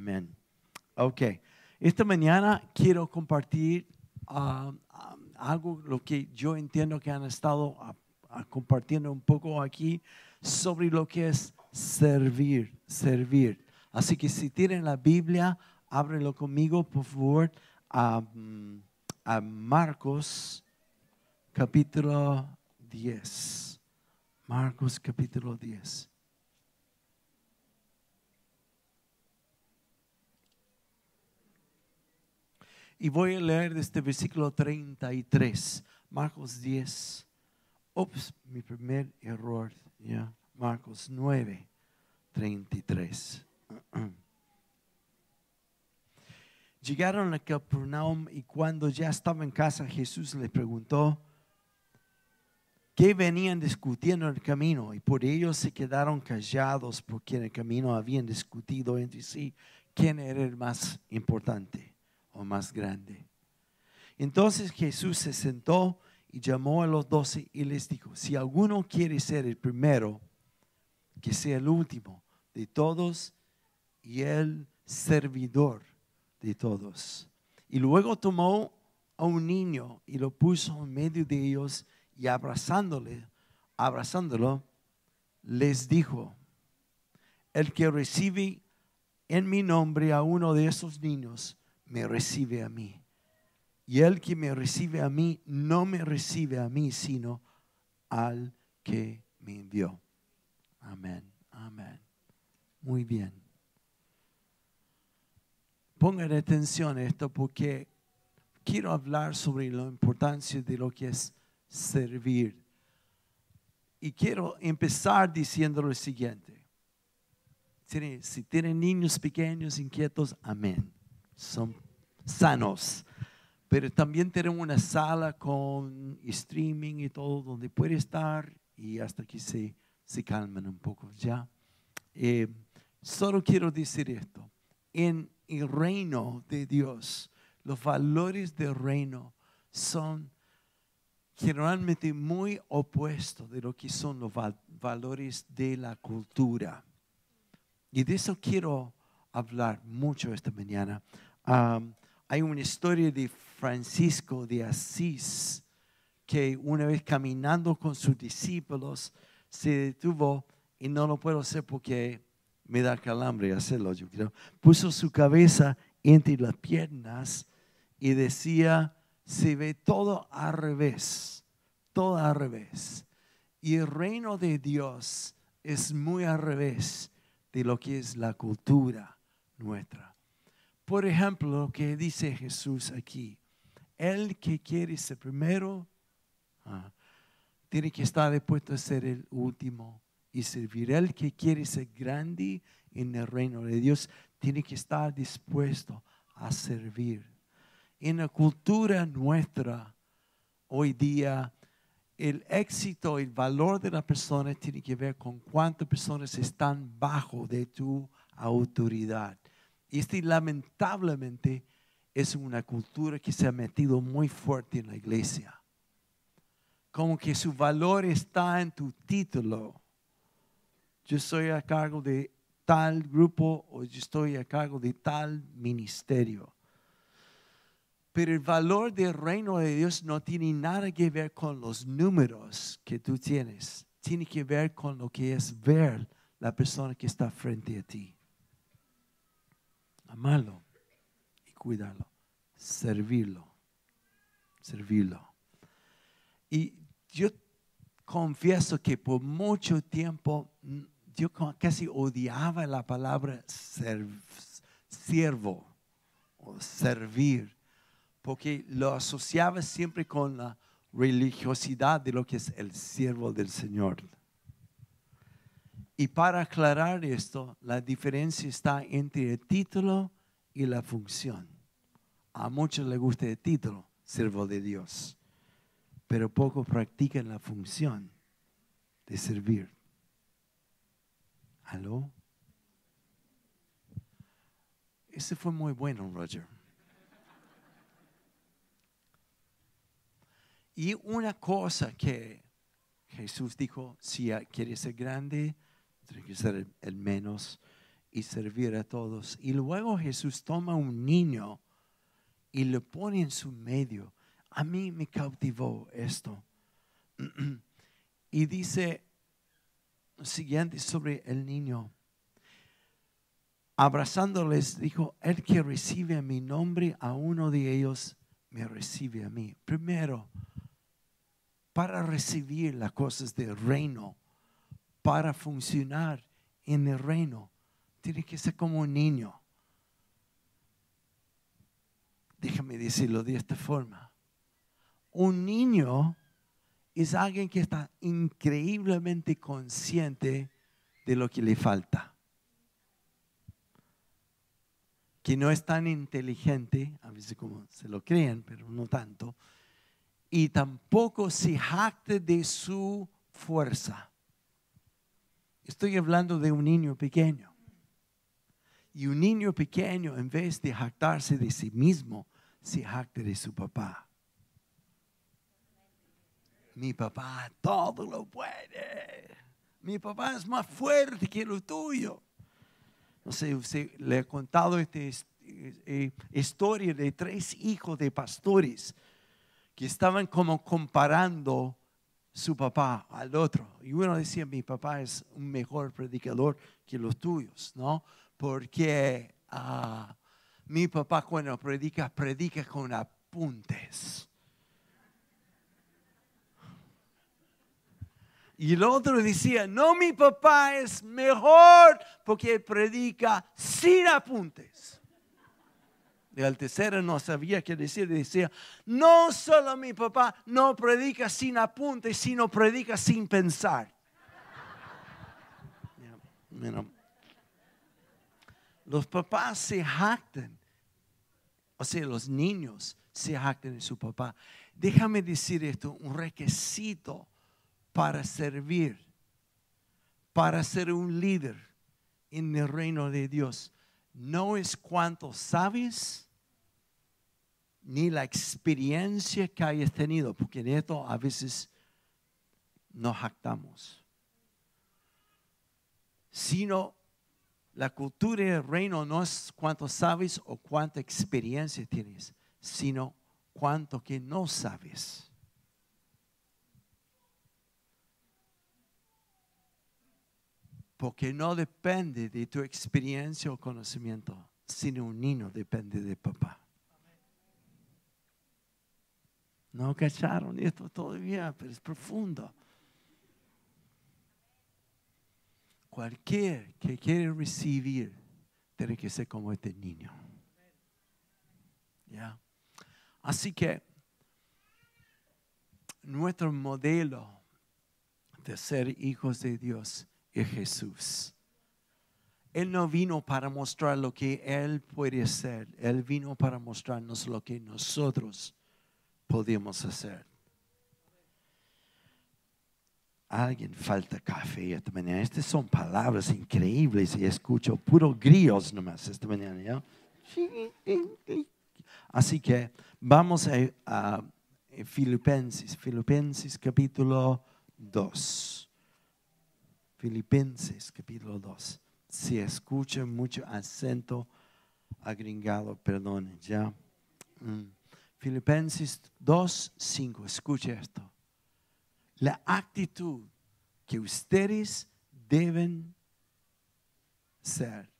Amén. Ok. Esta mañana quiero compartir ah, ah, algo, lo que yo entiendo que han estado ah, ah, compartiendo un poco aquí sobre lo que es servir, servir. Así que si tienen la Biblia, ábrelo conmigo, por favor, a, mm, a Marcos capítulo 10. Marcos capítulo 10. Y voy a leer desde versículo 33, Marcos 10. Ups, mi primer error, ya. Marcos 9, 33. Llegaron a Capernaum y cuando ya estaba en casa, Jesús le preguntó qué venían discutiendo en el camino. Y por ello se quedaron callados porque en el camino habían discutido entre sí quién era el más importante o más grande. Entonces Jesús se sentó y llamó a los doce y les dijo, si alguno quiere ser el primero, que sea el último de todos y el servidor de todos. Y luego tomó a un niño y lo puso en medio de ellos y abrazándole, abrazándolo, les dijo, el que recibe en mi nombre a uno de esos niños, me recibe a mí. Y el que me recibe a mí, no me recibe a mí, sino al que me envió. Amén, amén. Muy bien. Pongan atención a esto porque quiero hablar sobre la importancia de lo que es servir. Y quiero empezar diciendo lo siguiente. Si- tienen niños pequeños inquietos, amén. Son sanos. Pero también tenemos una sala con streaming y todo donde puede estar y hasta que se, se calmen un poco ya. Eh, solo quiero decir esto. En el reino de Dios, los valores del reino son generalmente muy opuestos de lo que son los val- valores de la cultura. Y de eso quiero hablar mucho esta mañana. Hay una historia de Francisco de Asís que una vez caminando con sus discípulos se detuvo y no lo puedo hacer porque me da calambre hacerlo, yo creo. Puso su cabeza entre las piernas y decía, se ve todo al revés, todo al revés. Y el reino de Dios es muy al revés de lo que es la cultura nuestra. Por ejemplo, lo que dice Jesús aquí, el que quiere ser primero, ah, tiene que estar dispuesto a ser el último y servir. El que quiere ser grande en el reino de Dios, tiene que estar dispuesto a servir. En la cultura nuestra, hoy día, el éxito, el valor de la persona tiene que ver con cuántas personas están bajo de tu autoridad. Y este lamentablemente es una cultura que se ha metido muy fuerte en la iglesia. Como que su valor está en tu título. Yo estoy a cargo de tal grupo o yo estoy a cargo de tal ministerio. Pero el valor del reino de Dios no tiene nada que ver con los números que tú tienes. Tiene que ver con lo que es ver la persona que está frente a ti. Amarlo y cuidarlo. Servirlo. Servirlo. Y yo confieso que por mucho tiempo mm, yo casi odiaba la palabra siervo o servir porque lo asociaba siempre con la religiosidad de lo que es el siervo del Señor. Y para aclarar esto, la diferencia está entre el título y la función. A muchos les gusta el título, siervo de Dios, pero pocos practican la función de servir. ¿Aló? Ese fue muy bueno, Roger. Y una cosa que Jesús dijo, si quieres ser grande, que ser el, menos. y servir a todos. Y luego Jesús toma un niño y lo pone en su medio. A mí me cautivó esto. y dice lo siguiente sobre el niño. Abrazándoles, dijo, el que recibe mi nombre, a uno de ellos me recibe a mí. Primero, para recibir las cosas del reino, para funcionar en el reino, tiene que ser como un niño. Déjame decirlo de esta forma. Un niño es alguien que está increíblemente consciente de lo que le falta. Que no es tan inteligente, a veces como se lo creen, pero no tanto. Y tampoco se jacte de su fuerza. Estoy hablando de un niño pequeño. Y un niño pequeño, en vez de jactarse de sí mismo, se jacta de su papá. Mi papá todo lo puede. Mi papá es más fuerte que lo tuyo. No sé, le he contado esta eh, historia de tres hijos de pastores que estaban como comparando su papá al otro. Y uno decía, mi papá es un mejor predicador que los tuyos, ¿no? Porque ah, mi papá cuando predica, predica con apuntes. Y el otro decía, no, mi papá es mejor porque predica sin apuntes. El tercero no sabía qué decir, decía, no solo mi papá no predica sin apuntes, sino predica sin pensar. Los papás se jactan, o sea, los niños se jactan de su papá. Déjame decir esto, un requisito para servir, para ser un líder en el reino de Dios no es cuánto sabes ni la experiencia que hayas tenido, porque en esto a veces nos jactamos, sino la cultura del reino no es cuánto sabes o cuánta experiencia tienes, sino cuánto que no sabes. Porque no depende de tu experiencia o conocimiento, sino un niño depende de papá. No cacharon esto todavía, pero es profundo. Cualquier que quiere recibir tiene que ser como este niño. ¿Ya? Así que nuestro modelo de ser hijos de Dios es Jesús. Él no vino para mostrar lo que Él puede hacer. Él vino para mostrarnos lo que nosotros podemos hacer. Alguien falta café esta mañana. Estas son palabras increíbles y escucho puro grillos nomás esta mañana. Así que vamos a, a Filipenses, Filipenses capítulo 2. Filipenses capítulo 2. Si escucha mucho acento agringado, perdón, ya. Mm. Filipenses 2, 5. Escuche esto. La actitud que ustedes deben ser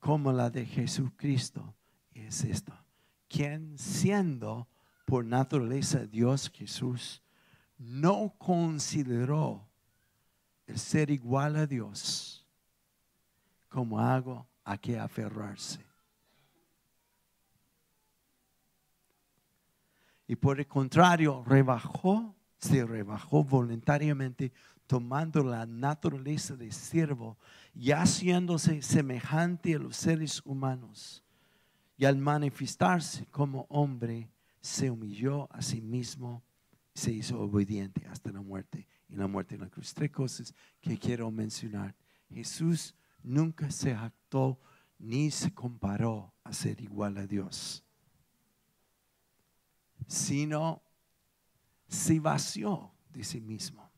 como la de Jesucristo es esto. Quien siendo por naturaleza Dios Jesús, no consideró el ser igual a Dios como algo a que aferrarse. Y por el contrario, rebajó, se rebajó voluntariamente, tomando la naturaleza de siervo y haciéndose semejante a los seres humanos. Y al manifestarse como hombre, se humilló a sí mismo se hizo obediente hasta la muerte y la muerte en la cruz. Tres cosas que quiero mencionar. Jesús nunca se actó ni se comparó a ser igual a Dios, sino se vació de sí mismo.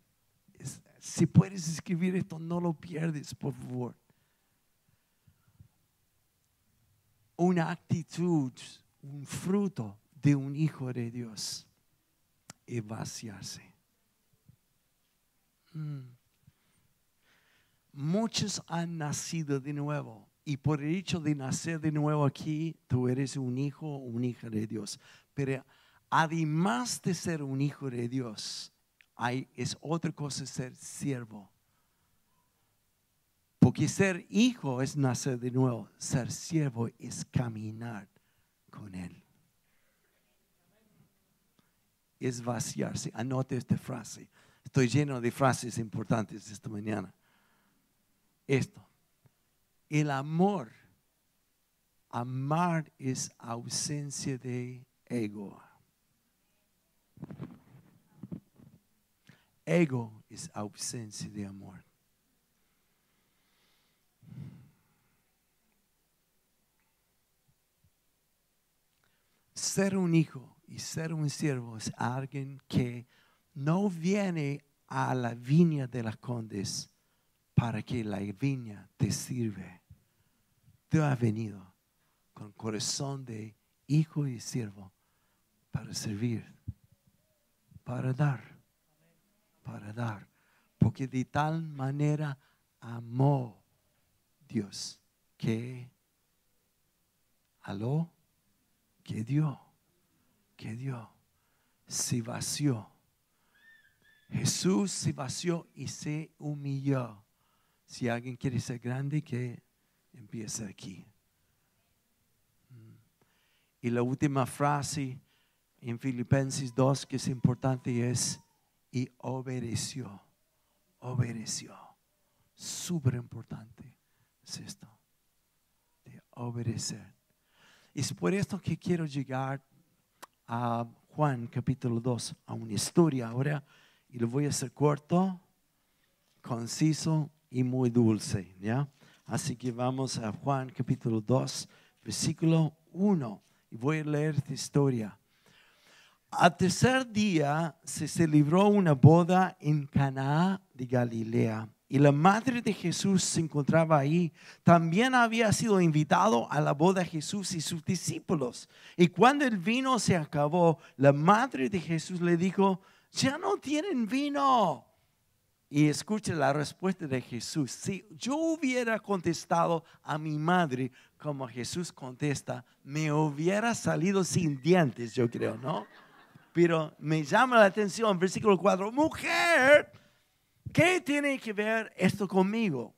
Si puedes escribir esto, no lo pierdes, por favor. Una actitud, un fruto de un hijo de Dios es vaciarse. Mm. Muchos han nacido de nuevo y por el hecho de nacer de nuevo aquí, tú eres un hijo o una hija de Dios. Pero además de ser un hijo de Dios, hay, es otra cosa ser siervo. Porque ser hijo es nacer de nuevo, ser siervo es caminar con Él. Es vaciarse. Anote esta frase. Estoy lleno de frases importantes esta mañana. Esto. El amor. Amar es ausencia de ego. Ego es ausencia de amor. Ser un hijo y ser un siervo es alguien que no viene a la viña de las condes para que la viña te sirve. Tú has venido con corazón de hijo y siervo para servir, para dar, para dar. Porque de tal manera amó Dios que, aló, que dio, que dio, se vació. Jesús se vació y se humilló. Si alguien quiere ser grande, que empiece aquí. Mm. Y la última frase en Filipenses 2 que es importante es, y obedeció, obedeció. Súper importante es esto, de obedecer. Es por esto que quiero llegar a Juan capítulo 2, a una historia ahora, y lo voy a hacer corto, conciso y muy dulce, ¿ya? Así que vamos a Juan capítulo 2, versículo 1, y voy a leer esta historia. Al tercer día se celebró una boda en Caná de Galilea y la madre de Jesús se encontraba ahí. También había sido invitado a la boda Jesús y sus discípulos. Y cuando el vino se acabó, la madre de Jesús le dijo, ya no tienen vino. Y escuche la respuesta de Jesús. Si yo hubiera contestado a mi madre como Jesús contesta, me hubiera salido sin dientes, yo creo, ¿no? Pero me llama la atención, versículo 4, mujer, ¿qué tiene que ver esto conmigo?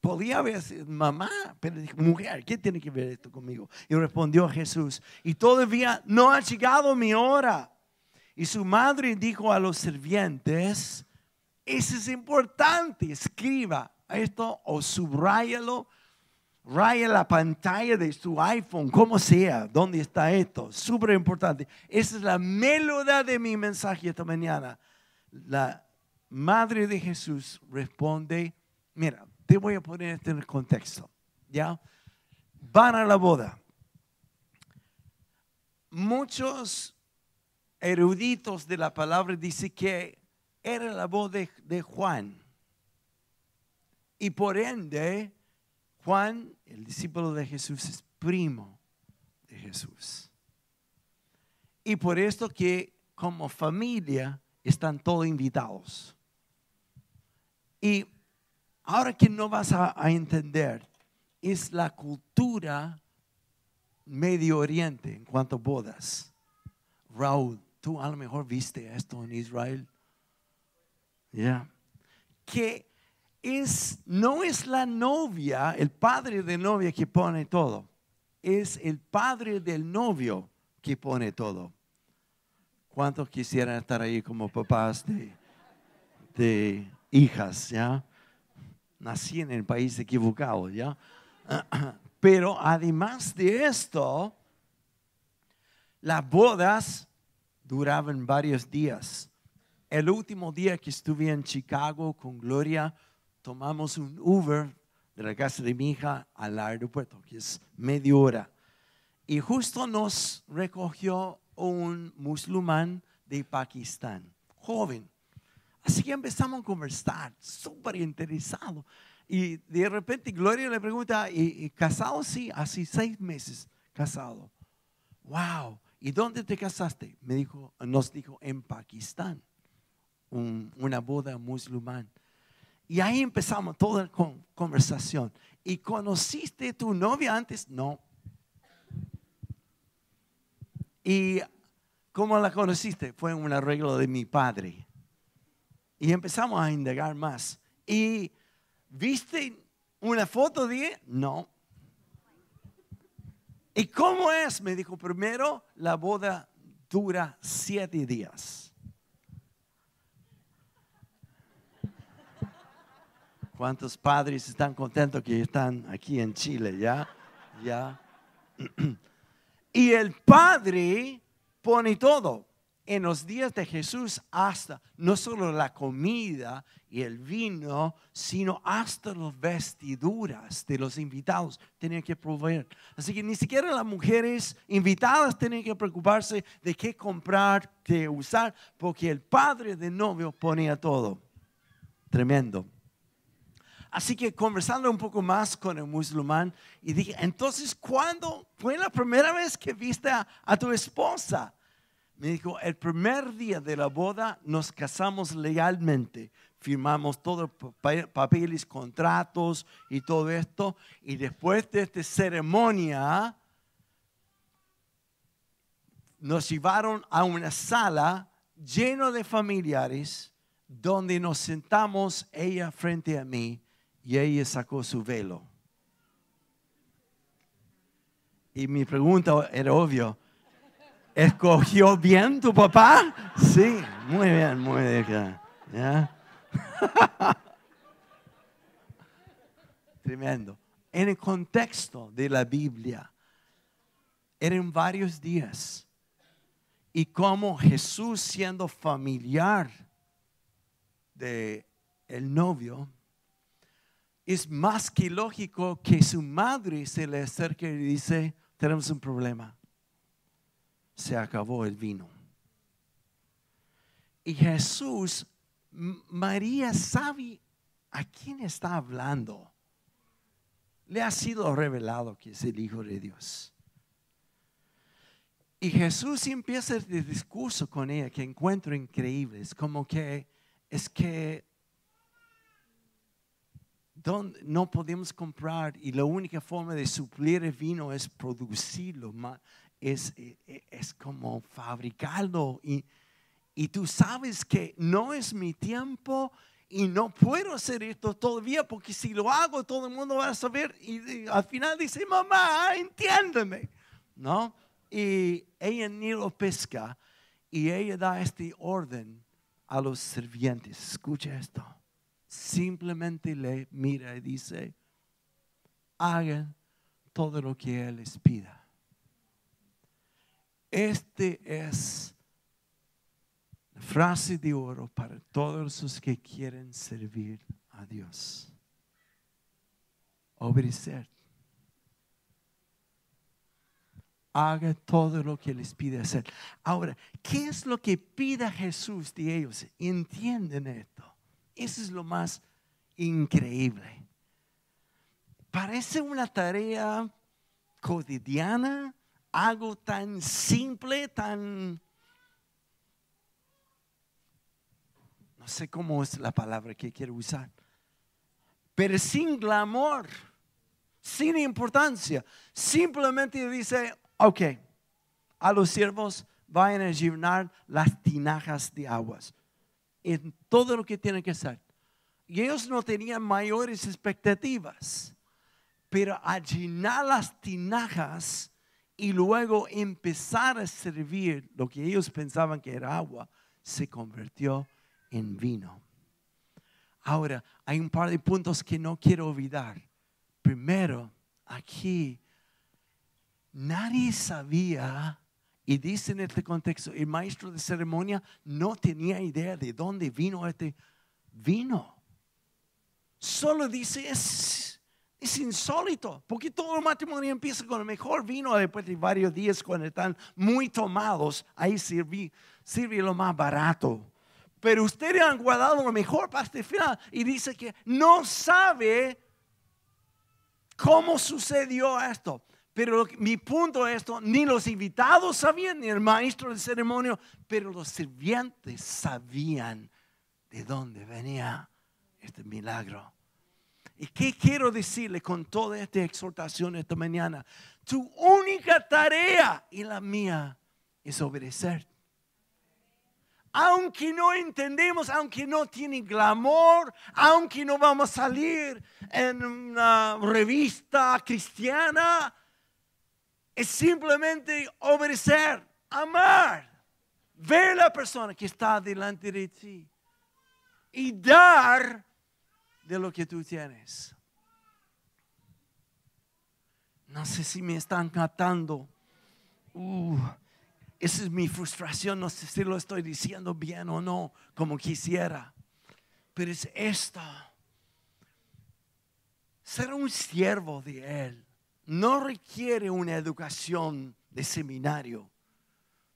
Podía haber sido mamá, pero mujer, ¿qué tiene que ver esto conmigo? Y respondió Jesús, y todavía no ha llegado mi hora. Y su madre dijo a los sirvientes, eso es importante, escriba esto o subrayalo raya la pantalla de su iPhone, como sea, ¿dónde está esto? Súper importante. Esa es la melodía de mi mensaje esta mañana. La madre de Jesús responde, mira, te voy a poner esto en el contexto, ¿ya? Van a la boda. Muchos eruditos de la palabra dicen que era la boda de Juan. Y por ende, Juan, el discípulo de Jesús, es primo de Jesús. Y por esto que como familia están todos invitados. Y ahora que no vas a, entender, es la cultura Medio Oriente en cuanto a bodas. Raúl, tú a lo mejor viste esto en Israel. Ya. Que es, no es la novia, el padre de novia que pone todo, es el padre del novio que pone todo. ¿Cuántos quisieran estar ahí como papás de, de hijas, ya? Nací en el país equivocado, ya. Pero además de esto, las bodas duraban varios días. El último día que estuve en Chicago con Gloria, tomamos un Uber de la casa de mi hija al aeropuerto, que es media hora. Y justo nos recogió un musulmán de Pakistán, joven. Así que empezamos a conversar, súper interesado. Y de repente Gloria le pregunta, ¿y, casado? Sí, así seis meses casado. Wow. ¿Y dónde te casaste? Me dijo, nos dijo en Pakistán, una boda musulmán. Y ahí empezamos toda la conversación. ¿Y conociste tu novia antes? No. ¿Y cómo la conociste? Fue un arreglo de mi padre. Y empezamos a indagar más. ¿Y viste una foto de No. ¿Y cómo es? Me dijo, primero la boda dura siete días. ¿Cuántos padres están contentos que están aquí en Chile? ¿Ya? ¿Ya? Y el Padre pone todo. En los días de Jesús hasta no solo la comida y el vino, sino hasta las vestiduras de los invitados tenían que proveer. Así que ni siquiera las mujeres invitadas tenían que preocuparse de qué comprar, qué usar, porque el padre del novio ponía todo. Tremendo. Así que conversando un poco más con el musulmán y dije, entonces, ¿cuándo fue la primera vez que viste a, tu esposa? Me dijo, el primer día de la boda nos casamos legalmente, firmamos todos los papeles, contratos y todo esto. Y después de esta ceremonia, nos llevaron a una sala llena de familiares donde nos sentamos ella frente a mí y ella sacó su velo. Y mi pregunta era obvio, ¿escogió bien tu papá? Sí, muy bien, muy bien. Tremendo. En el contexto de la Biblia, eran varios días. Y como Jesús siendo familiar de el novio, es más que lógico que su madre se le acerque y dice, tenemos un problema. Se acabó el vino. Y Jesús, María sabe a quién está hablando. Le ha sido revelado que es el Hijo de Dios. Y Jesús empieza el discurso con ella que encuentro increíble. Es como que es que no podemos comprar y la única forma de suplir el vino es producirlo, es, e, e, es como fabricarlo. Y, y tú sabes que no es mi tiempo y no puedo hacer esto todavía porque si lo hago todo el mundo va a saber y, al final dice, mamá, entiéndeme, ¿no? Y ella ni lo pesca y ella da este orden a los sirvientes. Escucha esto simplemente le mira y dice, hagan todo lo que Él les pida. Este es la frase de oro para todos los que quieren servir a Dios. Obedecer. Haga todo lo que les pide hacer. Ahora, ¿qué es lo que pida Jesús de ellos? Entienden esto. Eso es lo más increíble. Parece una tarea cotidiana, algo tan simple, tan... No sé cómo es la palabra que quiero usar, pero sin glamour, sin importancia. Simplemente dice, ok, a los siervos vayan a llenar las tinajas de aguas en todo lo que tiene que hacer. Y ellos no tenían mayores expectativas, pero a llenar las tinajas y luego empezar a servir lo que ellos pensaban que era agua, se convirtió en vino. Ahora, hay un par de puntos que no quiero olvidar. Primero, aquí nadie sabía y dice en este contexto, el maestro de ceremonia no tenía idea de dónde vino este vino. Solo dice, es, es insólito, porque todo el matrimonio empieza con el mejor vino, después de varios días cuando están muy tomados, ahí sirve, lo más barato. Pero ustedes han guardado lo mejor para este final. Y dice que no sabe cómo sucedió esto. Pero mi punto es esto, ni los invitados sabían, ni el maestro de ceremonia, pero los sirvientes sabían de dónde venía este milagro. ¿Y qué quiero decirle con toda esta exhortación esta mañana? Tu única tarea y la mía es obedecer. Aunque no entendemos, aunque no tiene glamour, aunque no vamos a salir en una revista cristiana, es simplemente obedecer, amar, ver la persona que está delante de ti y dar de lo que tú tienes. No sé si me están captando. Uh, esa es mi frustración. No sé si lo estoy diciendo bien o no, como quisiera. Pero es esta. Ser un siervo de Él no requiere una educación de seminario.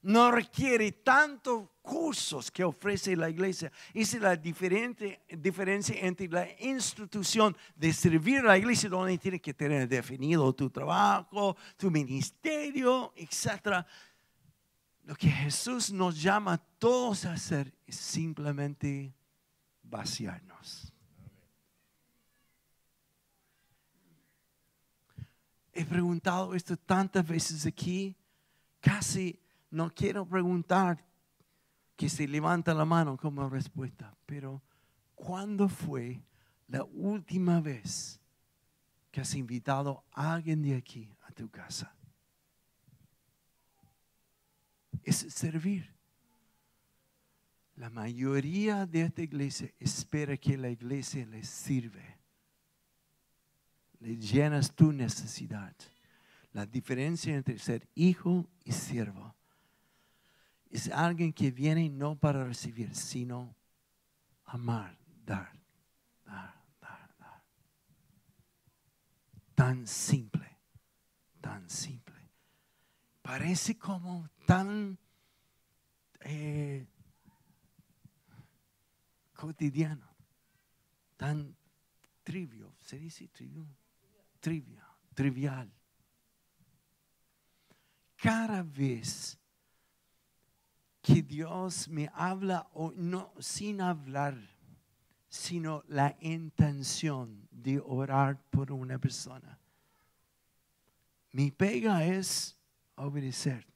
No requiere tanto cursos que ofrece la iglesia. Esa es la diferente, diferencia entre la institución de servir a la iglesia, donde tiene que tener definido tu trabajo, tu ministerio, etc. Lo que Jesús nos llama a todos a hacer es simplemente vaciarnos. He preguntado esto tantas veces aquí, casi no quiero preguntar que se levanta la mano como respuesta, pero ¿cuándo fue la última vez que has invitado a alguien de aquí a tu casa? Es servir. La mayoría de esta iglesia espera que la iglesia les sirve. Le llenas tu necesidad. La diferencia entre ser hijo y siervo es alguien que viene no para recibir, sino amar, dar, dar, dar, dar. Tan simple, tan simple. Parece como tan eh, cotidiano, tan trivio, ¿se dice trivio? Trivia, trivial. Cada vez que Dios me habla o no sin hablar, sino la intención de orar por una persona. Mi pega es obedecer.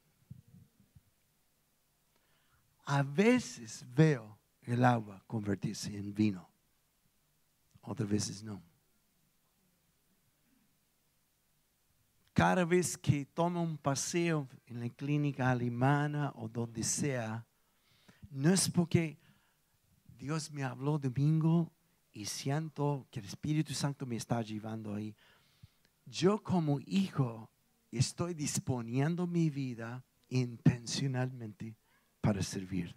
A veces veo el agua convertirse en vino, otras veces no. Cada vez que tomo un paseo en la clínica alemana o donde sea, no es porque Dios me habló domingo y siento que el Espíritu Santo me está llevando ahí. Yo como hijo estoy disponiendo mi vida intencionalmente para servir.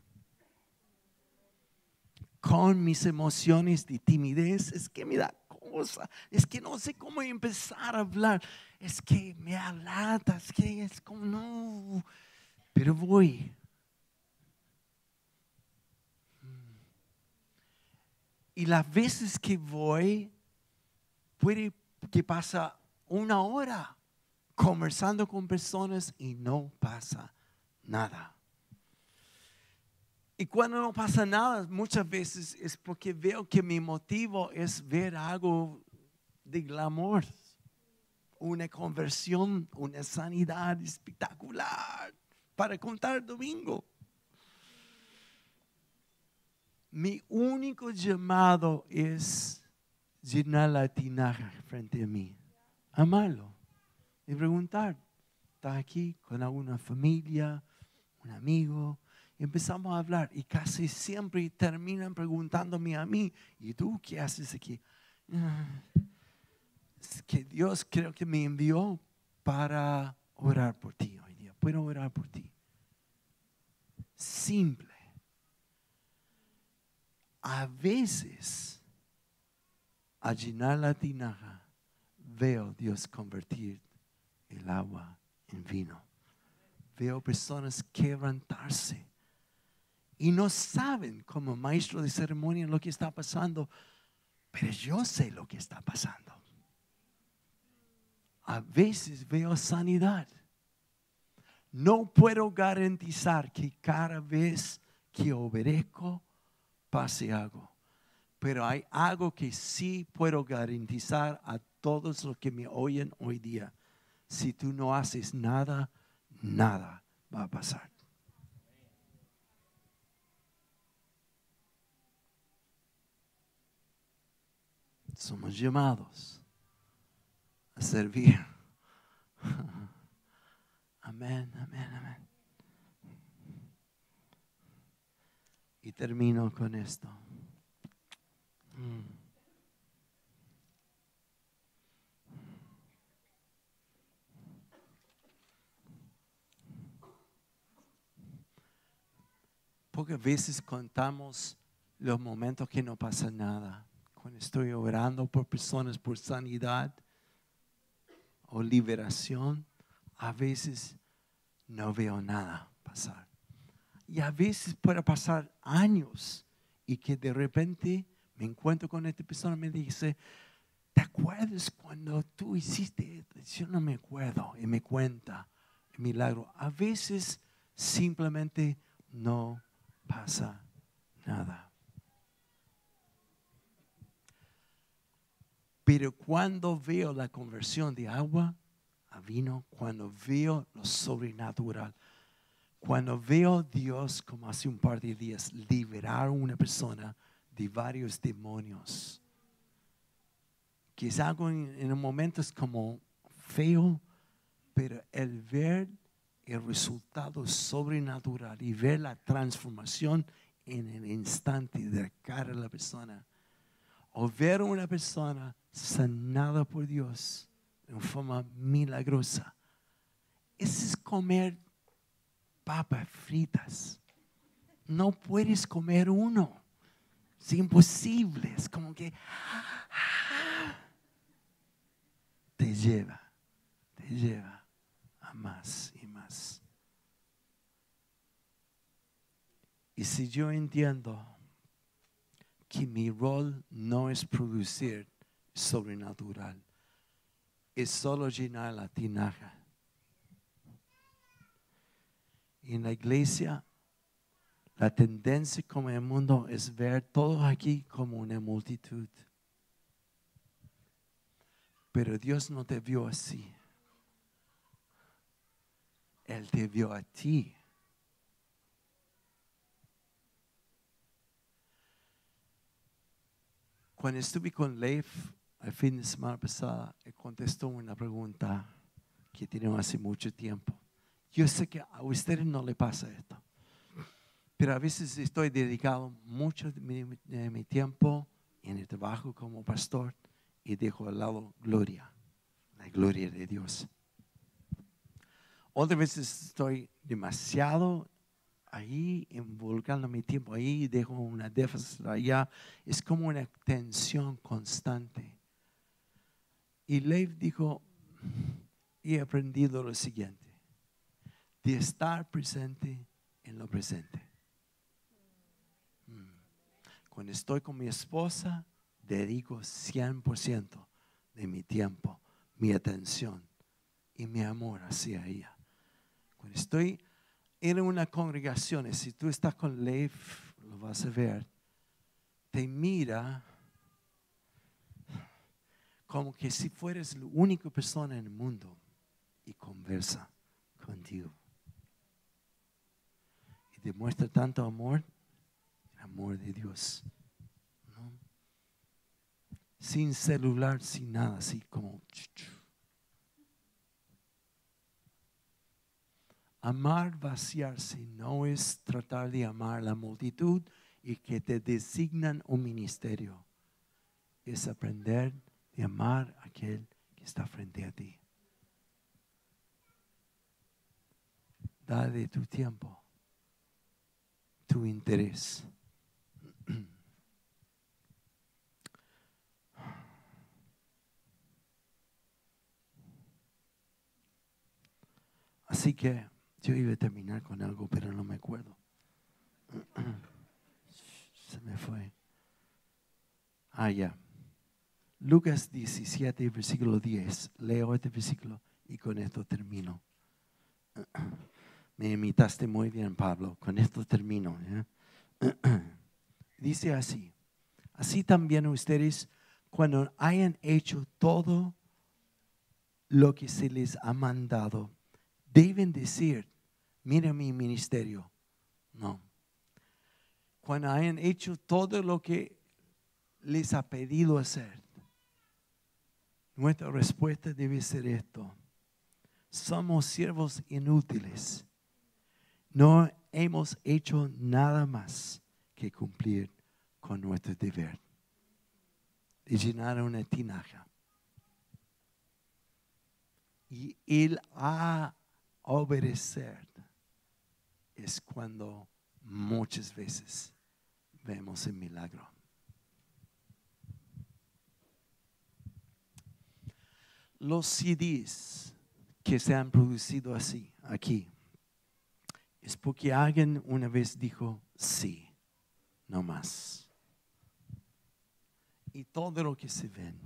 Con mis emociones de timidez, es que me da es que no sé cómo empezar a hablar es que me alata, es que es como no, pero voy. Y las veces que voy, puede que pasa una hora conversando con personas y no pasa nada. Y cuando no pasa nada, muchas veces es porque veo que mi motivo es ver algo de glamour una conversión, una sanidad espectacular para contar domingo. Mi único llamado es llenar la tinaja frente a mí, amarlo y preguntar, ¿está aquí con alguna familia, un amigo? Empezamos a hablar y casi siempre terminan preguntándome a mí, ¿y tú qué haces aquí? que Dios creo que me envió para orar por ti hoy día. Puedo orar por ti. Simple. A veces, a llenar la tinaja, veo Dios convertir el agua en vino. Veo personas quebrantarse y no saben como maestro de ceremonia lo que está pasando, pero yo sé lo que está pasando. A veces veo sanidad. No puedo garantizar que cada vez que obedezco pase algo, pero hay algo que sí puedo garantizar a todos los que me oyen hoy día. Si tú no haces nada, nada va a pasar. Somos llamados a servir. Amén, amén, amén. Y termino con esto. Pocas veces contamos los momentos que no pasa nada. Cuando estoy orando por personas por sanidad o liberación, a veces no veo nada pasar. Y a veces puede pasar años y que de repente me encuentro con esta persona y me dice, ¿te acuerdas cuando tú hiciste esto? Yo no me acuerdo y me cuenta el milagro. A veces simplemente no pasa nada. Pero cuando veo la conversión de agua a vino, cuando veo lo sobrenatural, cuando veo a Dios, como hace un par de días, liberar a una persona de varios demonios, que es algo en, en momentos como feo, pero el ver el resultado sobrenatural y ver la transformación en el instante de la cara de la persona. O ver a una persona sanada por Dios de forma milagrosa. Ese es comer papas fritas. No puedes comer uno. Es imposible. Es como que te lleva, te lleva a más y más. Y si yo entiendo que mi rol no es producir sobrenatural, es solo llenar la tinaja. En la iglesia, la tendencia como el mundo es ver todo aquí como una multitud. Pero Dios no te vio así. Él te vio a ti. Cuando estuve con Leif el fin de semana pasada, contestó una pregunta que tiene hace mucho tiempo. Yo sé que a ustedes no le pasa esto, pero a veces estoy dedicado mucho de mi, tiempo en el trabajo como pastor y dejo al lado gloria, la gloria de Dios. Otras veces estoy demasiado ahí, involucrando mi tiempo ahí, dejo una déficit allá. Es como una tensión constante. Y Leif dijo, he aprendido lo siguiente, de estar presente en lo presente. Mm. Cuando estoy con mi esposa, dedico 100% de mi tiempo, mi atención y mi amor hacia ella. Cuando estoy en una congregación, si tú estás con Leif, lo vas a ver, te mira como que si fueras la única persona en el mundo y conversa contigo. Y demuestra tanto amor, el amor de Dios. Sin celular, sin nada, así como... Amar vaciarse no es tratar de amar la multitud y que te designan un ministerio. Es aprender de amar a aquel que está frente a ti. Dale tu tiempo, tu interés. Así que yo iba a terminar con algo, pero no me acuerdo. Se me fue. Ah, ya. Lucas 17, versículo 10. Leo este versículo y con esto termino. Me imitaste muy bien, Pablo. Con esto termino. Dice así. Así también ustedes, cuando hayan hecho todo lo que se les ha mandado, deben decir, mira mi ministerio. No. Cuando hayan hecho todo lo que les ha pedido hacer, nuestra respuesta debe ser esto. Somos siervos inútiles. No hemos hecho nada más que cumplir con nuestro deber de llenar una tinaja. Y el a obedecer es cuando muchas veces vemos el milagro. Los CDs que se han producido así, aquí, es porque alguien una vez dijo sí, no más y todo lo que se ven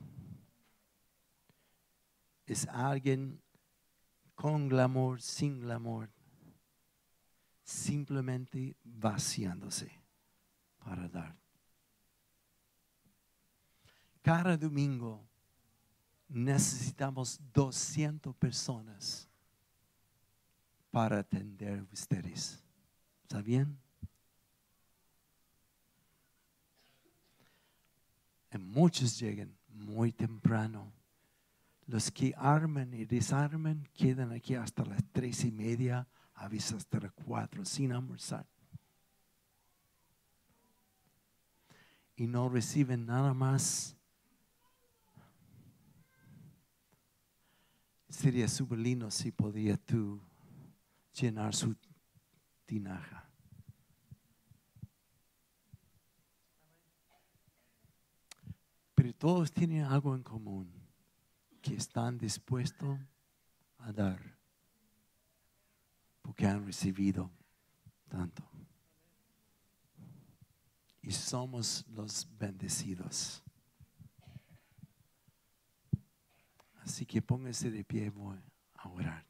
es alguien con glamour, sin glamour, simplemente vaciándose para dar. Cada domingo necesitamos 200 personas para atender a ustedes. ¿Está bien? muchos llegan muy temprano. Los que arman y desarman quedan aquí hasta las tres y media, a veces hasta las cuatro, sin almorzar. Y no reciben nada más. Sería súper si podías tú llenar su tinaja. Pero todos tienen algo en común, que están dispuestos a dar, porque han recibido tanto. Y somos los bendecidos. Así que póngase de pie, a orar.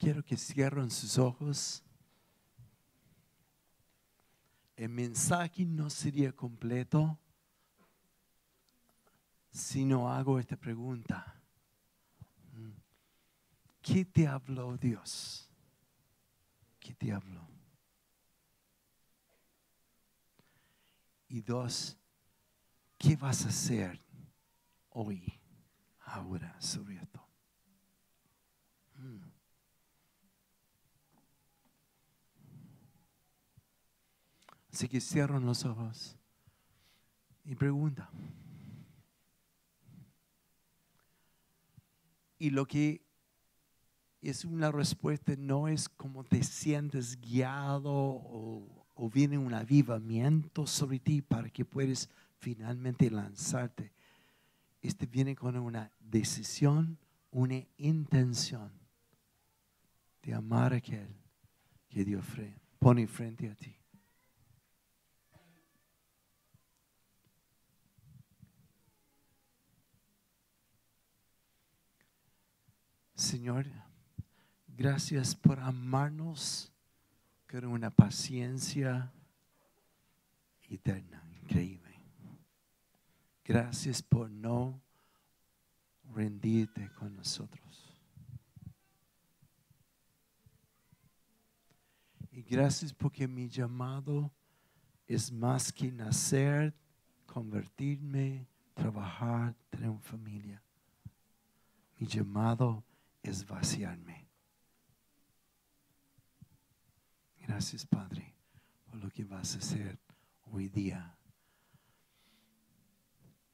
quiero que cierren sus ojos. El mensaje no sería completo si no hago esta pregunta. ¿Qué te habló Dios? ¿Qué te habló? Y dos, ¿qué vas a hacer hoy, ahora, sobre esto? Así que cierran los ojos y pregunta. Y lo que es una respuesta no es como te sientes guiado o, o viene un avivamiento sobre ti para que puedas finalmente lanzarte. Este viene con una decisión, una intención de amar a aquel que Dios pone frente a ti. Señor, gracias por amarnos con una paciencia eterna, increíble. Gracias por no rendirte con nosotros. Y gracias porque mi llamado es más que nacer, convertirme, trabajar, tener una familia. Mi llamado es vaciarme. Gracias, Padre, por lo que vas a hacer hoy día.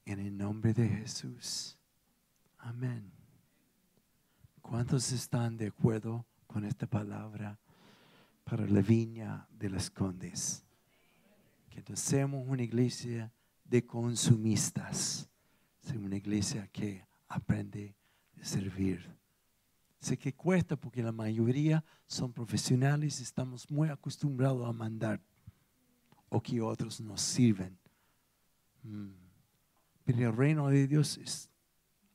En el nombre de Jesús. Amén. ¿Cuántos están de acuerdo con esta palabra para la viña de las condes? Que seamos una iglesia de consumistas, sino una iglesia que aprende a servir. Sé que cuesta porque la mayoría son profesionales y estamos muy acostumbrados a mandar o que otros nos sirven. Mm. Pero el reino de Dios es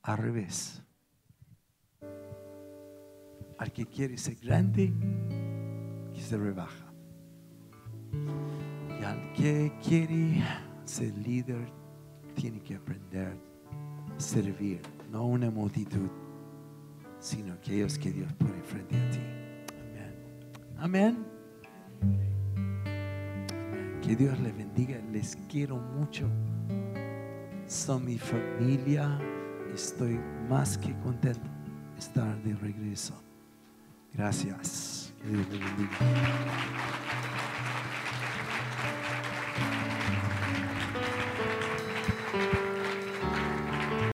al revés. Al que quiere ser grande, se rebaja. Y al que quiere ser líder, tiene que aprender a servir, no una multitud, sino aquellos que Dios pone frente a ti. Amén. Amén. Que Dios les bendiga. Les quiero mucho. Son mi familia. Estoy más que contento de estar de regreso. Gracias. Que Dios les bendiga.